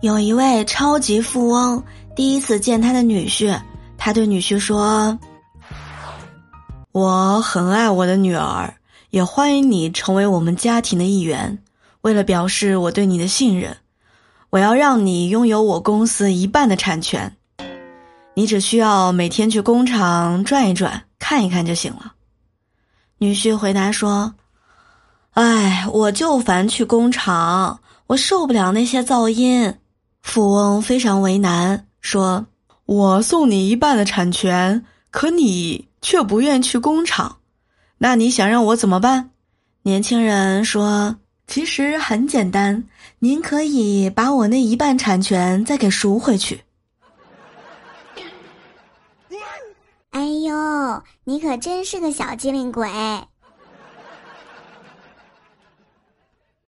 有一位超级富翁第一次见他的女婿，他对女婿说：“我很爱我的女儿，也欢迎你成为我们家庭的一员。为了表示我对你的信任，我要让你拥有我公司一半的产权。你只需要每天去工厂转一转，看一看就行了。”女婿回答说：“哎，我就烦去工厂，我受不了那些噪音。”富翁非常为难，说：“我送你一半的产权，可你却不愿去工厂，那你想让我怎么办？”年轻人说：“其实很简单，您可以把我那一半产权再给赎回去。”哎呦，你可真是个小机灵鬼！